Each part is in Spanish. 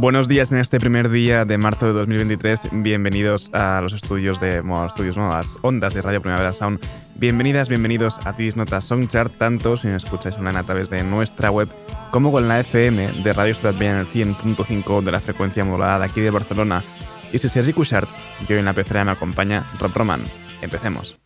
Buenos días en este primer día de marzo de 2023. Bienvenidos a los estudios de bueno, estudios nuevas ondas de Radio Primavera Sound. Bienvenidas, bienvenidos a Tis Nota Songchart, tanto si nos escucháis online a través de nuestra web como con la FM de Radio Ciudad Bella en el 100.5 de la frecuencia modulada de aquí de Barcelona. Y si Sergi Cushart, yo en la pecera me acompaña Rob Roman. Empecemos.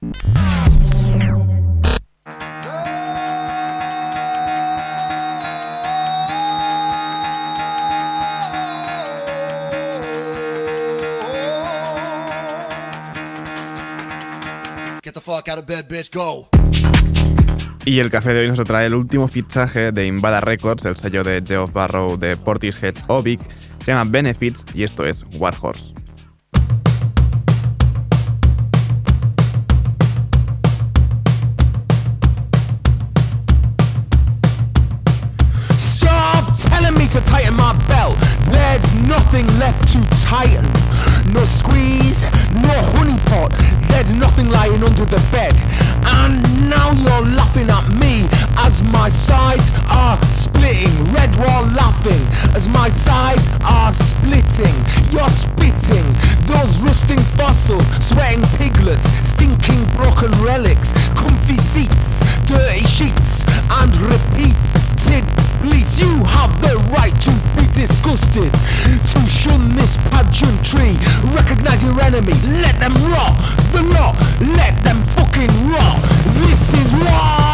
Y el café de hoy nos trae el último fichaje de Invada Records, el sello de Geoff Barrow de Portishead Obic. Se llama Benefits y esto es Warhorse. to tighten my belt. There's nothing left to tighten. No squeeze, no honey pot. There's nothing lying under the bed. And now you're laughing at me as my sides are splitting. Red wall laughing as my sides are splitting. You're spitting those rusting fossils, sweating piglets, stinking broken relics, comfy seats, dirty sheets, and repeated bleeds. You have the right to be disgusted, to shun this pageantry. Recognize your enemy, let them rot. The lot, let them fucking rot. This is war.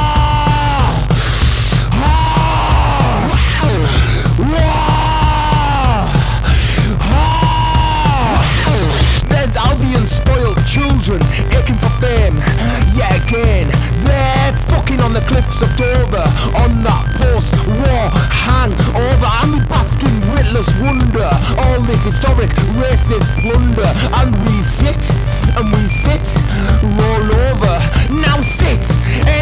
There's Albion spoiled children aching for fame. Yet again, they're on the cliffs of Dover on that post-war hangover. I'm basking witless wonder. All this historic racist plunder, and we sit and we sit, roll over. Now sit,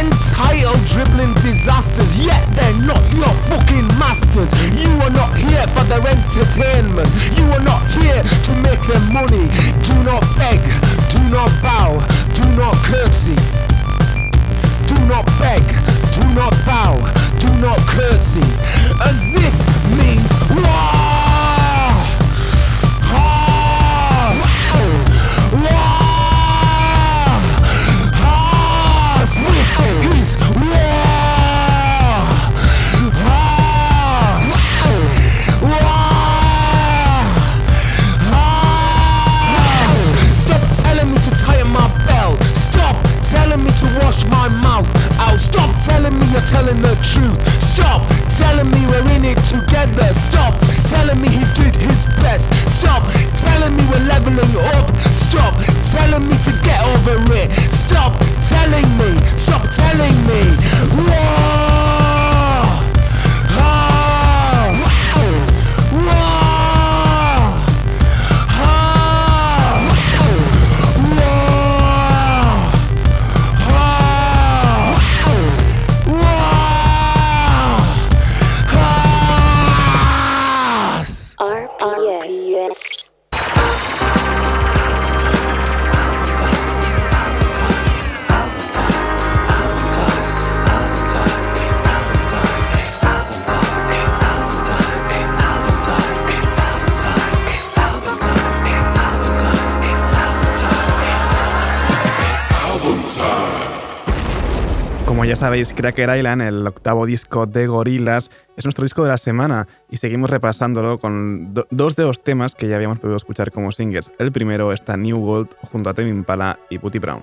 entitled dribbling disasters. Yet they're not your fucking masters. You are not here for their entertainment. You are not here to make them money. Do not beg, do not bow, do not curtsy. Do not beg, do not bow, do not curtsy. As this means war. War. War. This is war. Stop telling me you're telling the truth. Stop telling me we're in it sabéis, Cracker Island, el octavo disco de Gorillaz, es nuestro disco de la semana y seguimos repasándolo con dos de los temas que ya habíamos podido escuchar como singles. El primero está New Gold junto a Tame Impala y Putty Brown.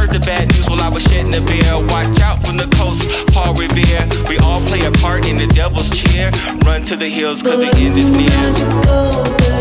was shedding a beer. Watch out from the coast, Paul Revere. We all play a part in the devil's chair. Run to the hills, cause the end is near.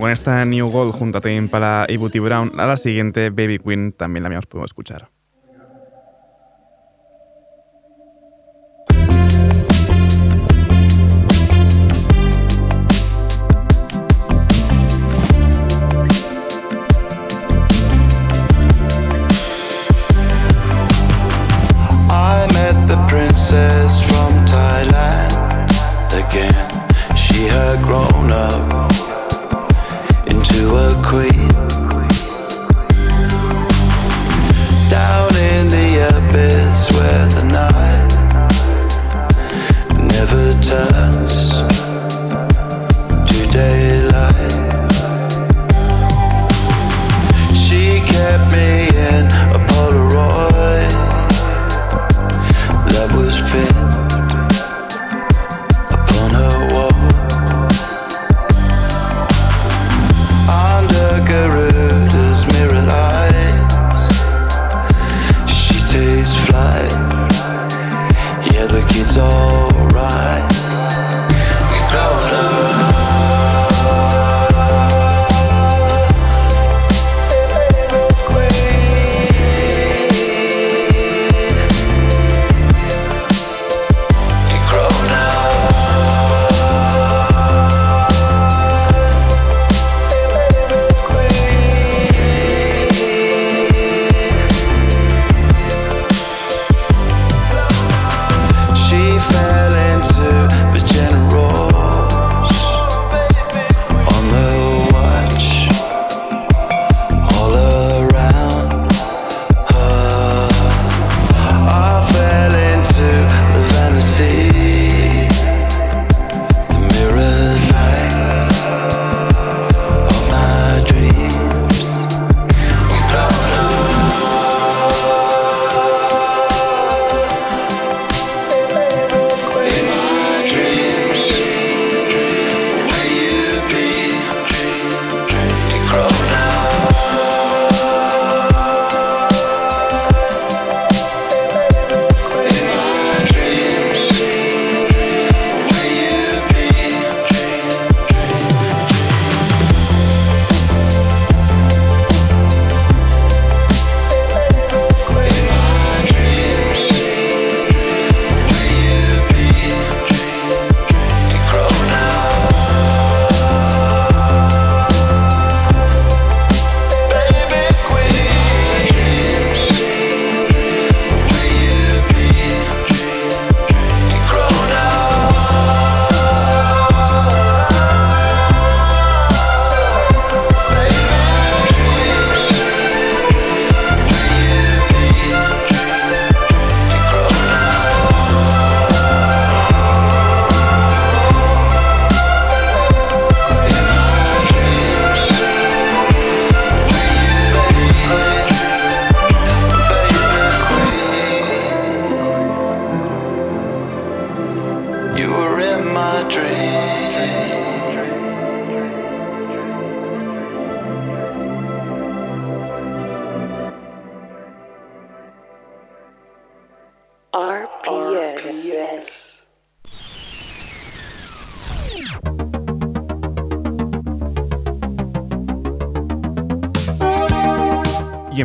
con esta New Gold junto a Tim para Ibuti Brown, a la siguiente Baby Queen también la habíamos podido escuchar.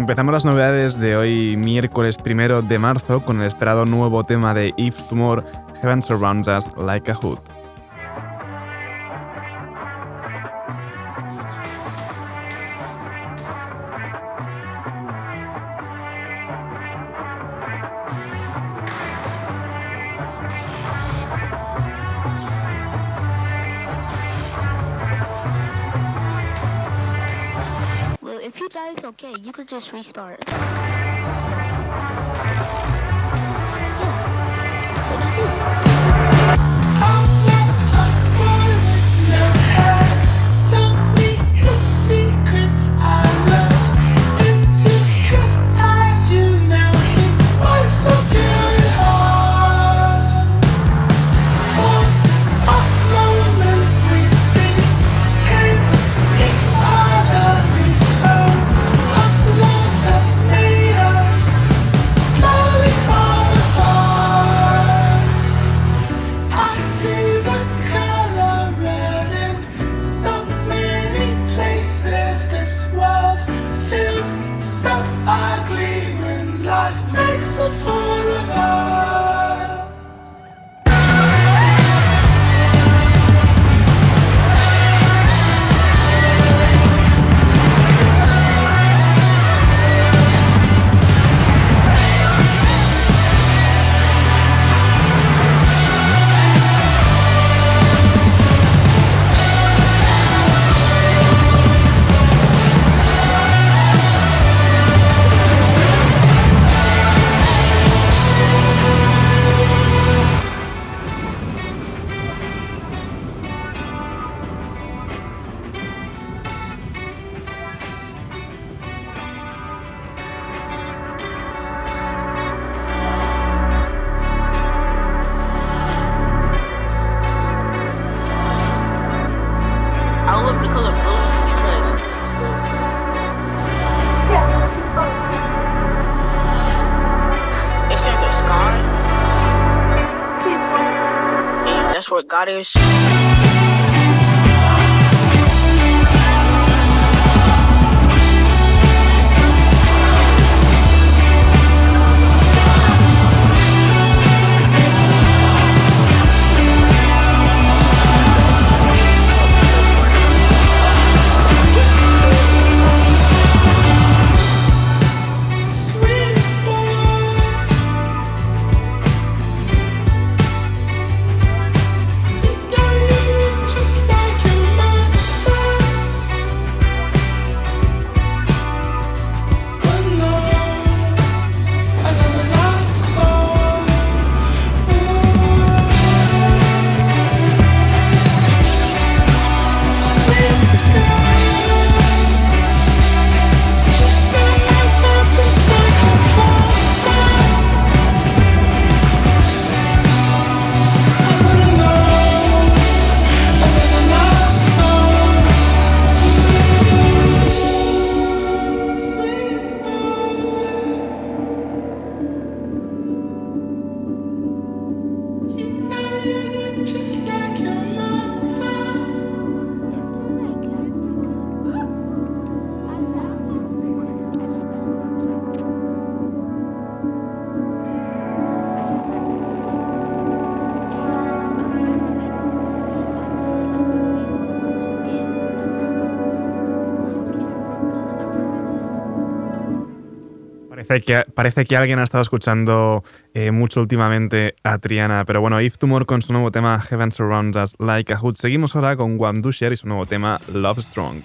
Empezamos las novedades de hoy, miércoles primero de marzo, con el esperado nuevo tema de If Tumor, Heaven Surrounds Us Like a Hood. about shit. Parece que, alguien ha estado escuchando eh, mucho últimamente a Triana, pero bueno, If Tumor con su nuevo tema Heaven Surrounds Us Like a Hood. Seguimos ahora con Wam Dusher y su nuevo tema Love Strong.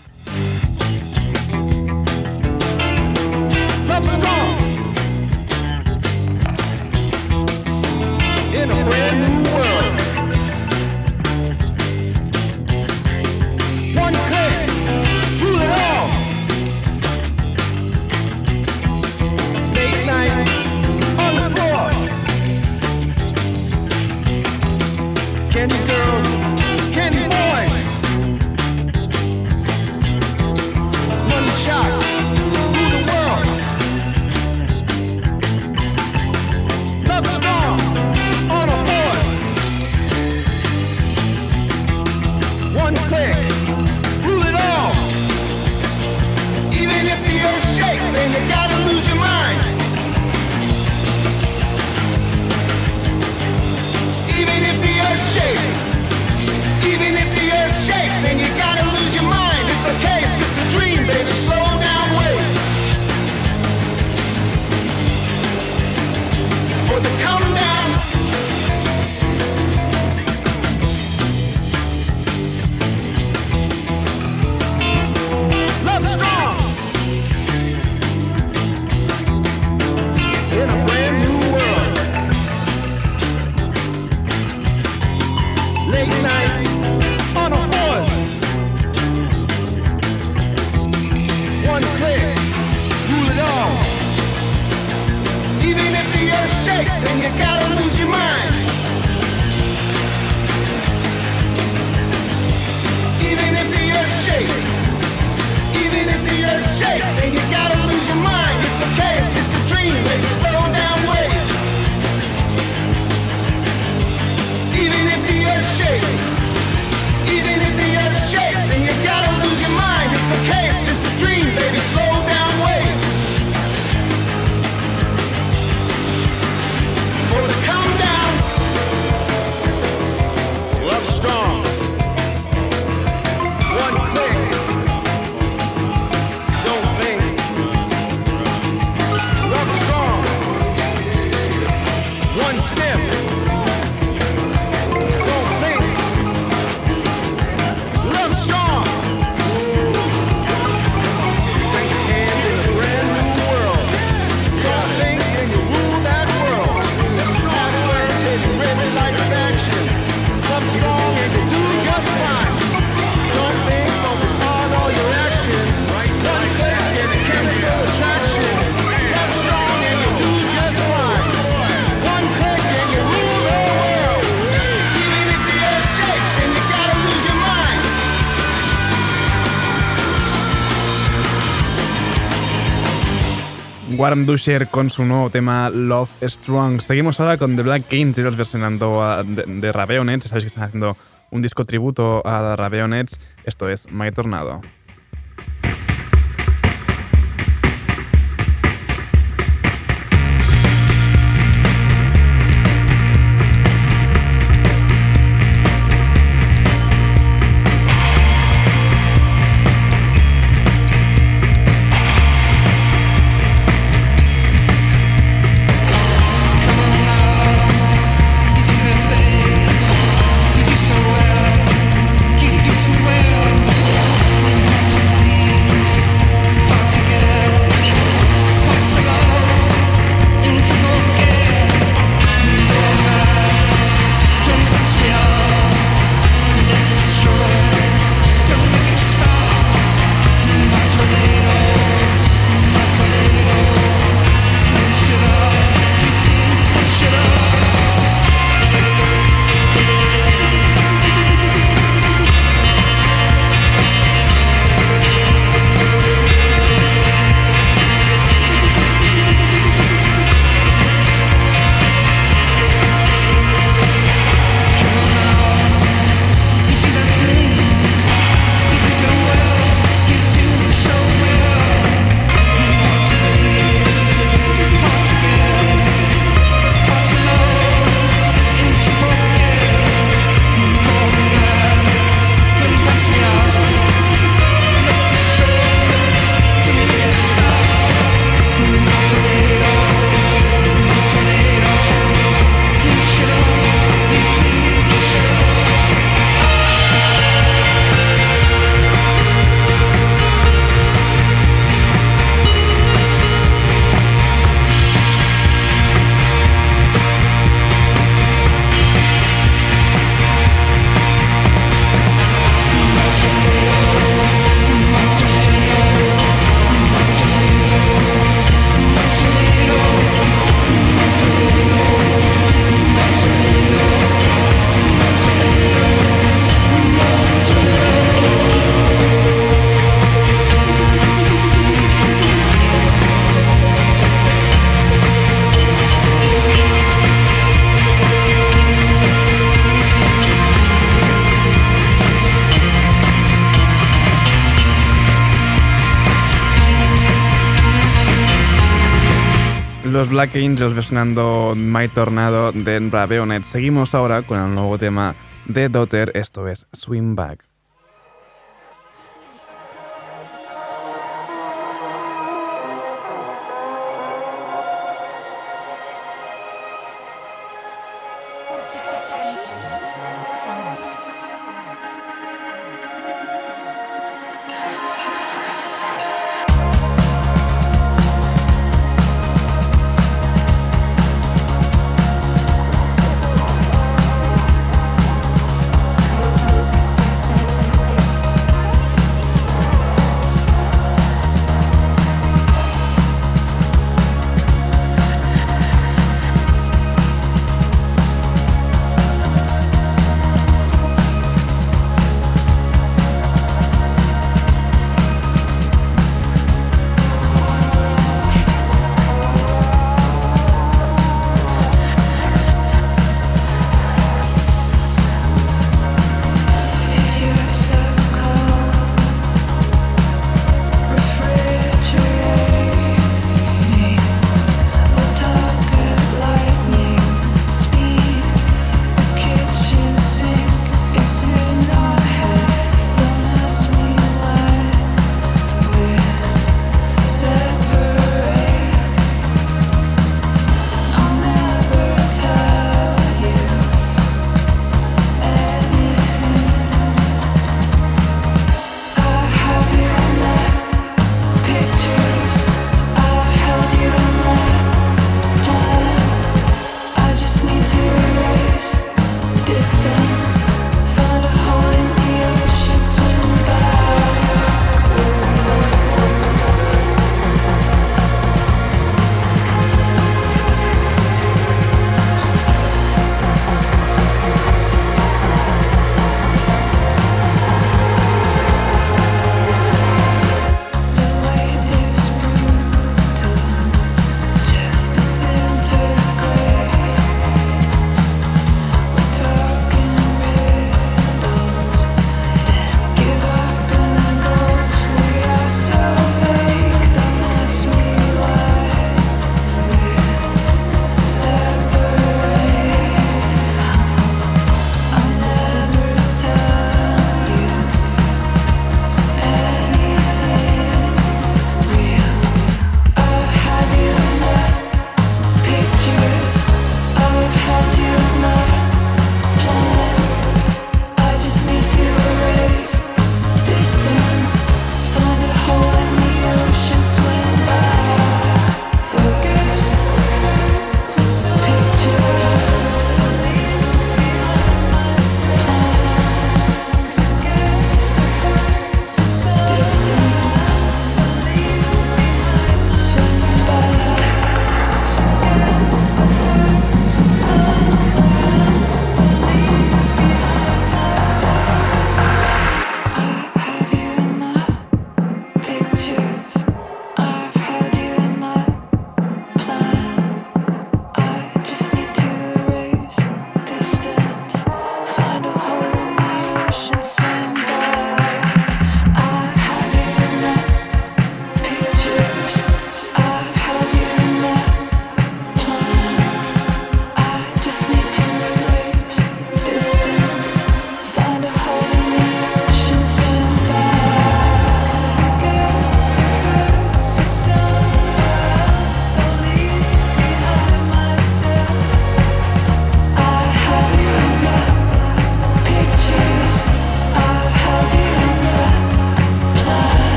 Warren Dusher con su nuevo tema Love Strong. Seguimos ahora con The Black Kings, ellos versionando ah, de, de Raveonets. Sabéis que están haciendo un disco tributo a Raveonets. Esto es My Tornado. Black Angels versionando My Tornado de Raveonet. Seguimos ahora con el nuevo tema de Dotter, esto es Swing Back.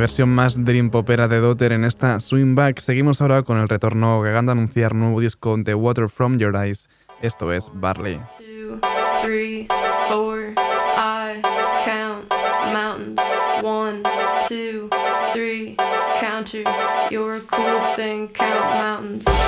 Versión más dream popera de Daughter en esta Swingback. Seguimos ahora con el retorno que de anunciar nuevo disco The Water From Your Eyes. Esto es Barley. two, three, cool thing. Count mountains.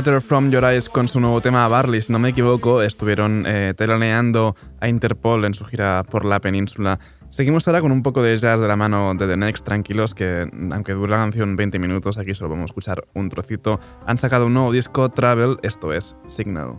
Water From Your Eyes con su nuevo tema Barley, si no me equivoco, estuvieron eh, teloneando a Interpol en su gira por la península. Seguimos ahora con un poco de jazz de la mano de The Next, tranquilos, que aunque dura la canción 20 minutos, aquí solo vamos a escuchar un trocito. Han sacado un nuevo disco, Travel, esto es Signal.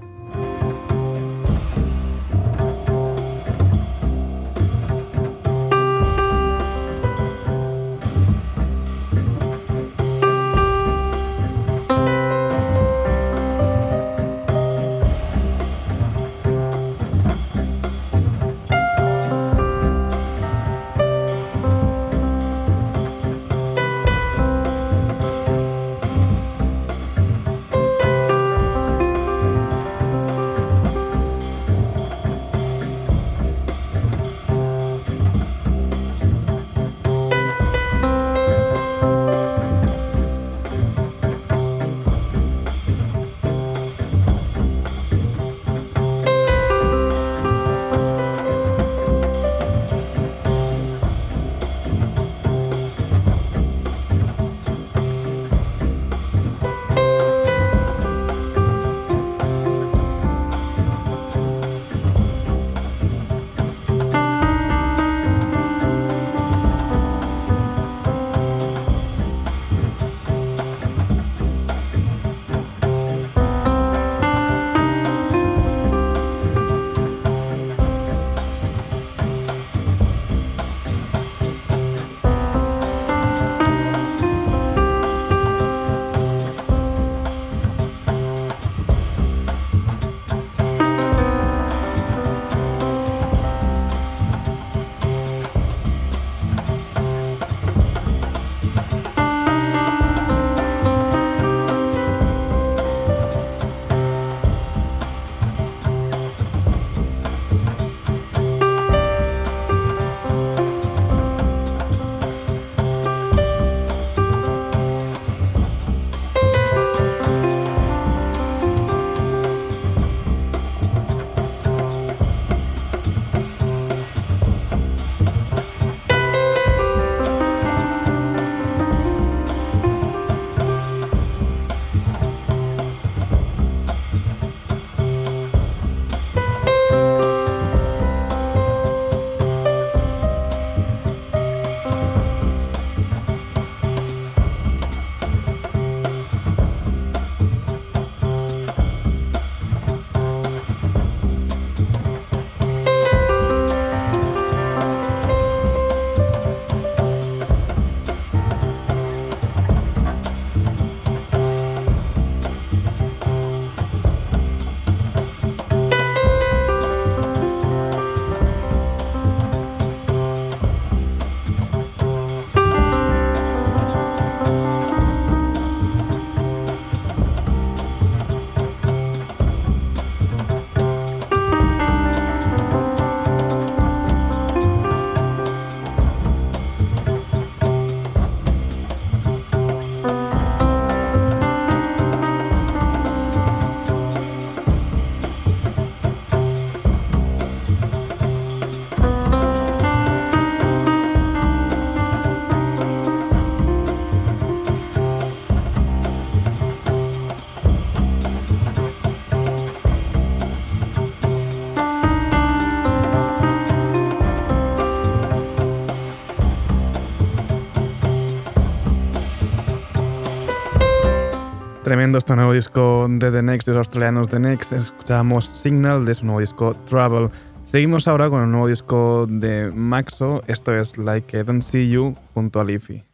Tremendo este nuevo disco de The Next, de los australianos The Next. Escuchábamos Signal de su nuevo disco Travel. Seguimos ahora con el nuevo disco de Maxo. Esto es Like I Don't See You junto a Leafy.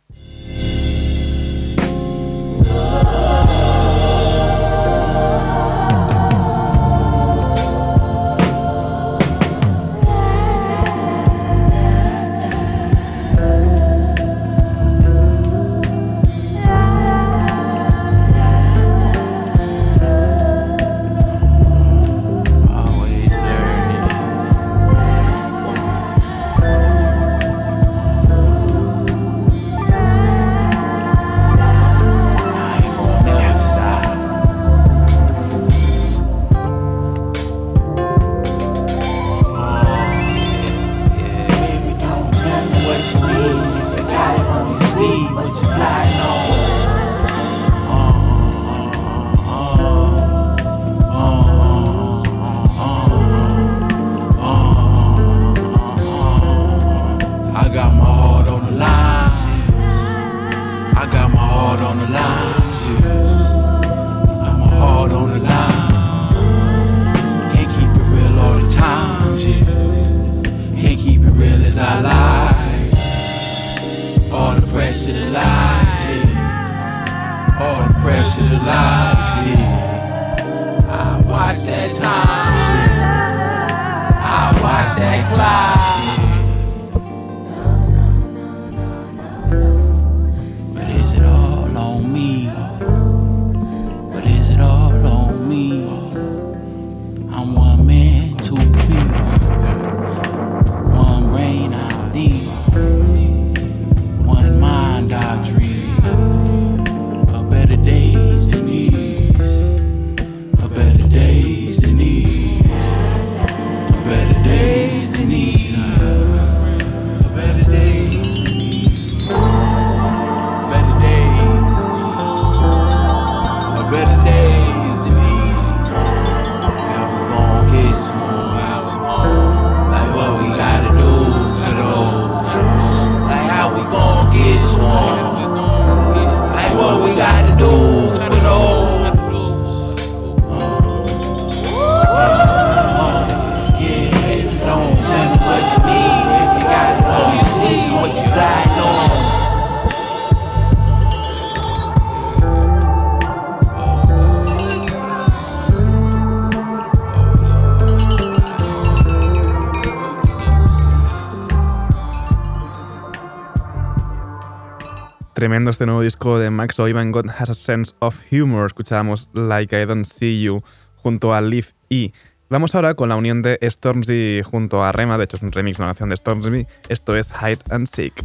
Tremendo este nuevo disco de Max Ivan God Has a Sense of Humor. Escuchábamos Like I Don't See You junto a Liv E. Vamos ahora con la unión de Stormzy junto a Rema. De hecho, es un remix de una canción de Stormzy. Esto es Hide and Seek.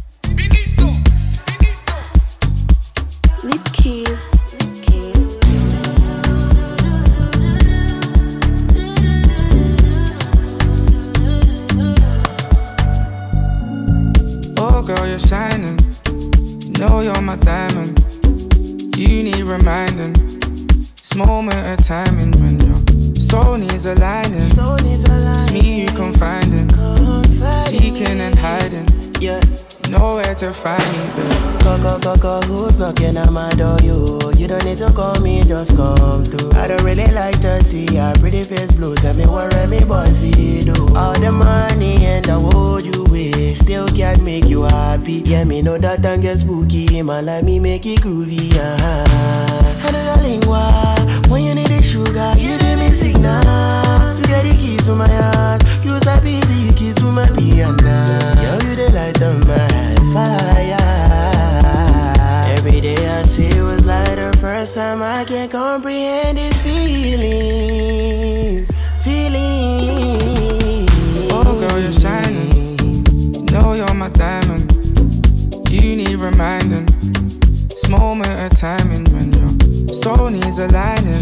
Oh, girl, you're shining. You know you're my diamond. You need reminding. This moment of timing when your soul needs aligning. It's me you confiding. Seeking and hiding. Yeah. Nowhere to find me, babe. Go, go, go, go, who's knocking at my door? You, you don't need to call me, just come through. I don't really like to see your pretty face blue. Tell me what me boy do. All the money and the wood you wish still can't make you happy. Yeah, me know that and get spooky. Man, like me make it groovy. Uh-huh. I know your lingua. When you need the sugar, you signal. The keys to my heart. You sabi the keys to my piano. Yo, you the light of my fire. Every day I see was like the first time I can comprehend these feelings. Feelings. Oh, girl, you're shining. Know you're my diamond. You need reminding. This moment of timing when your soul needs aligning.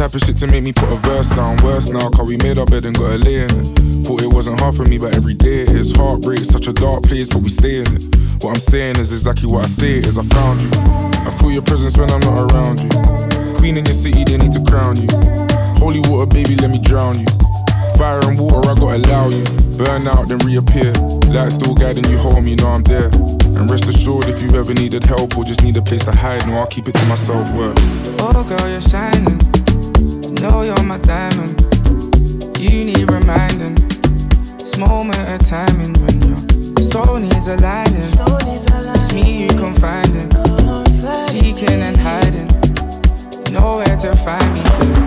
Type of shit to make me put a verse down. Worse now, cause we made our bed and got a lay in it. Thought it wasn't hard for me, but every day it is. Heartbreak, such a dark place, but we stay in it. What I'm saying is exactly what I say is. I found you. I feel your presence when I'm not around you. Queen in your city, they need to crown you. Holy water, baby, let me drown you. Fire and water, I gotta allow you. Burn out, then reappear. Light still guiding you home, you know I'm there. And rest assured, if you ever needed help or just need a place to hide, no, I'll keep it to myself. Word. Oh, girl, you're shining. Know you're my diamond. You need reminding. This moment of timing when your soul needs aligning. It's me you confiding. Seeking and hiding. Nowhere to find me.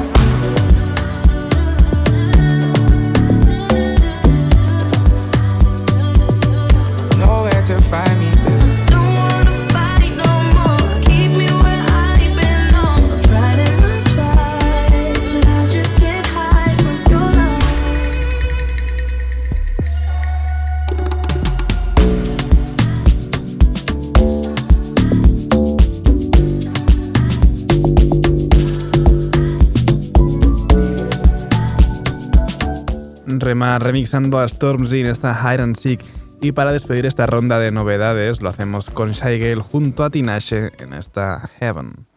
Remixando a Stormzy en esta Hide and Seek. Y para despedir esta ronda de novedades, lo hacemos con Shy Gale junto a Tinashe en esta Heaven.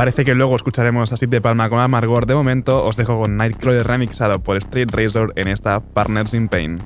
Parece que luego escucharemos a Sid de Palma con Amargor. De momento os dejo con Nightcrawler remixado por Street Razor en esta Partners in Pain.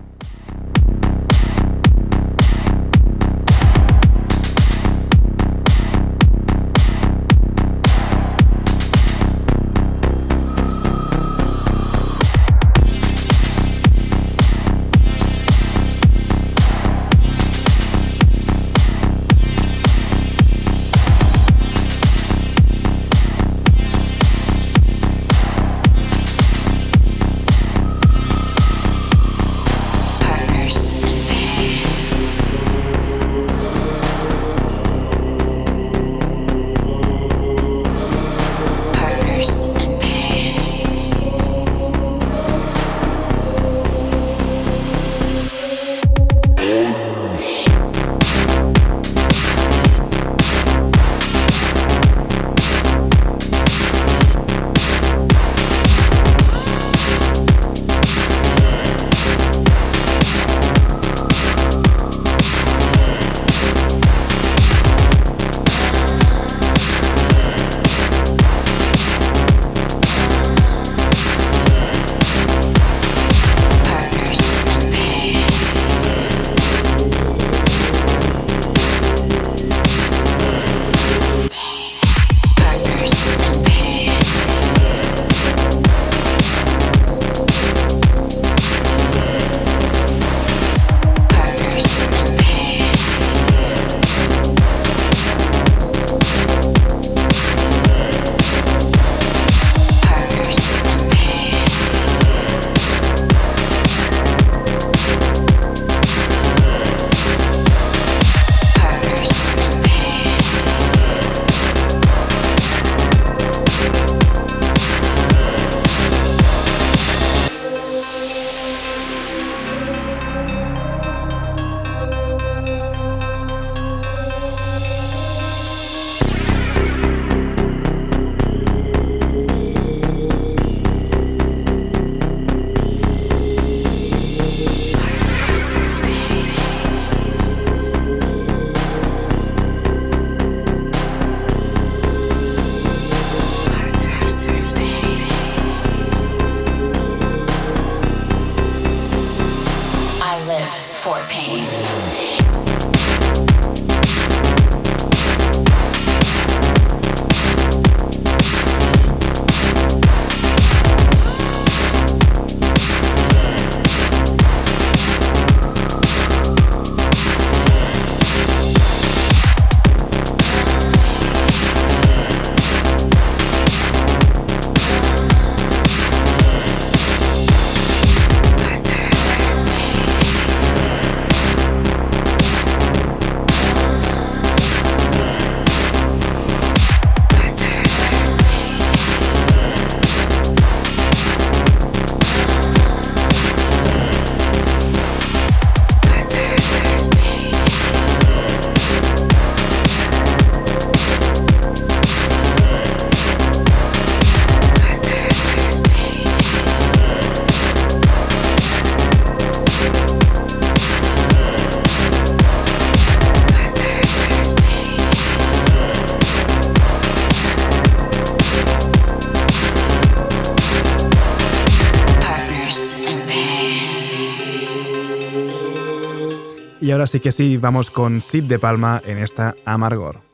ahora sí que sí, vamos con Sid de Palma en esta Amargor.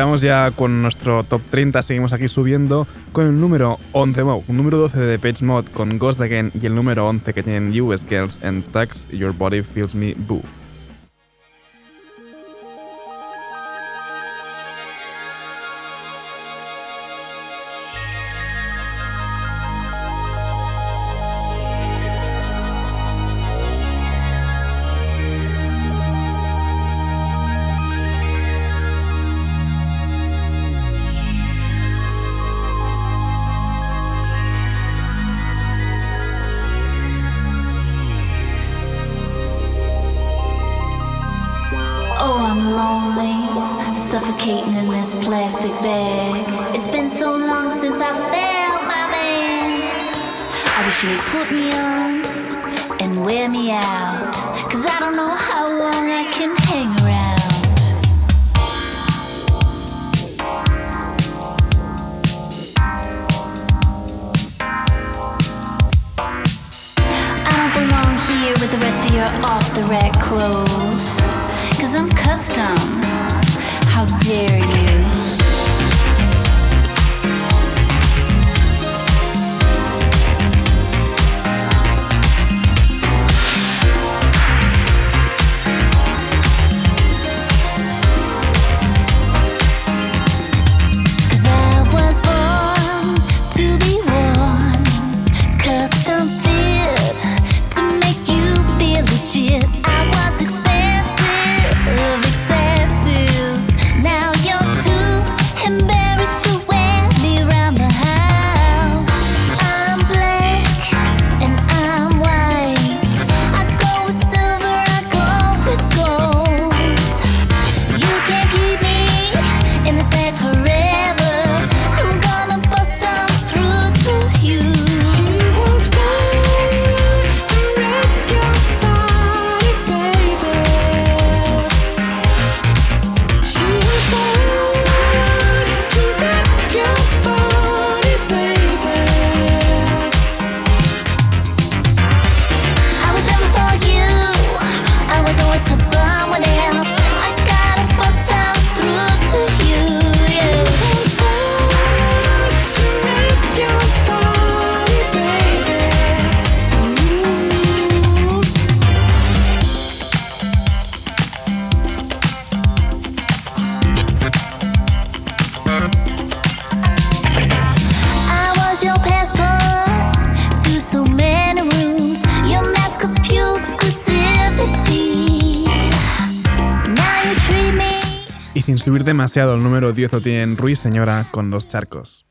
Sigamos ya con nuestro top 30, seguimos aquí subiendo con el número 11, un número 12 de Page Mod con Ghost Again y el número 11 que tienen US Girls and Tax Your Body Feels Me Boo. demasiado el número 10 o tienen Ruiz, señora, con los charcos.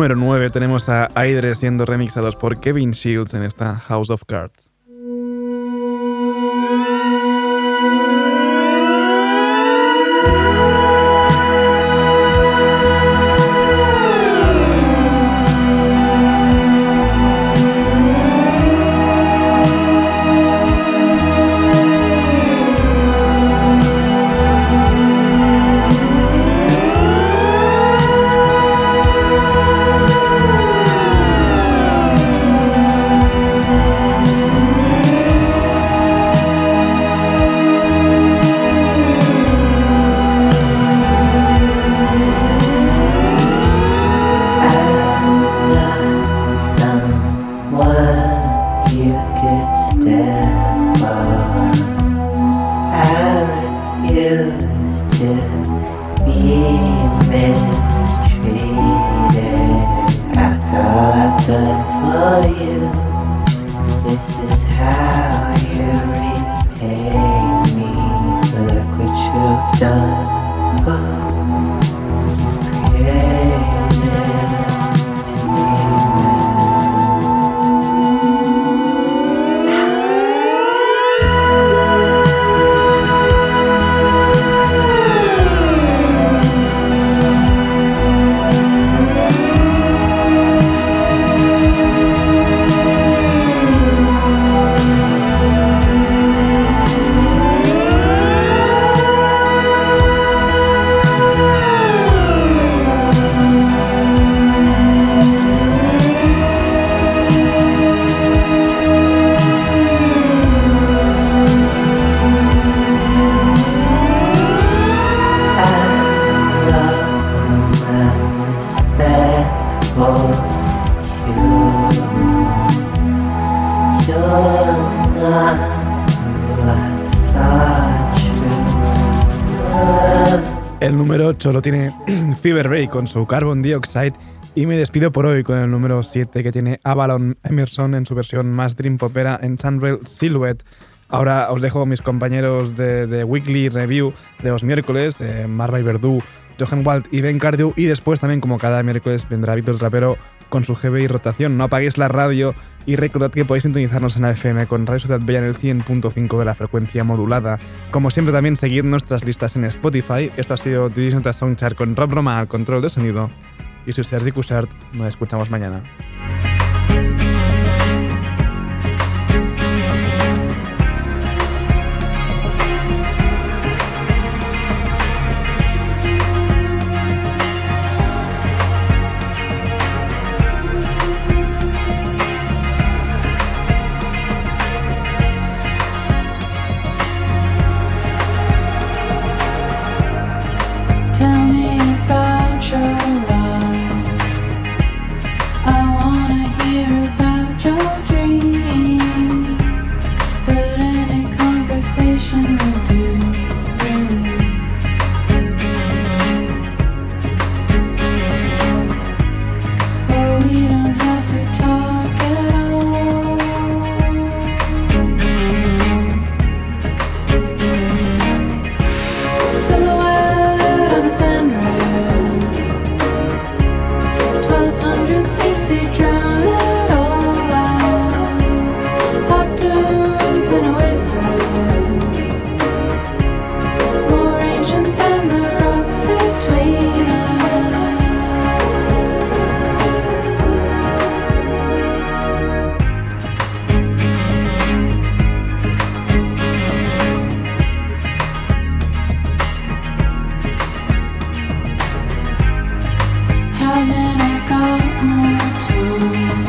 número 9 tenemos a Aydre siendo remixados por Kevin Shields en esta House of Cards. Con su Carbon Dioxide. Y me despido por hoy con el número 7 que tiene Avalon Emerson en su versión más dream popera en Sunrail Silhouette. Ahora os dejo mis compañeros de, de Weekly Review de los miércoles, eh, Marva y Verdú, Johan Walt y Ben Cardew. Y después también, como cada miércoles, vendrá Víctor Trapero con su GBI rotación. No apaguéis la radio y recordad que podéis sintonizarnos en la FM con Radio Ciudad Bella en el 100.5 de la frecuencia modulada. Como siempre, también seguid nuestras listas en Spotify. Esto ha sido Division Nota Soundchart con Rob Roma al control de sonido. Y soy Sergi Cushart. Nos escuchamos mañana. my tongue.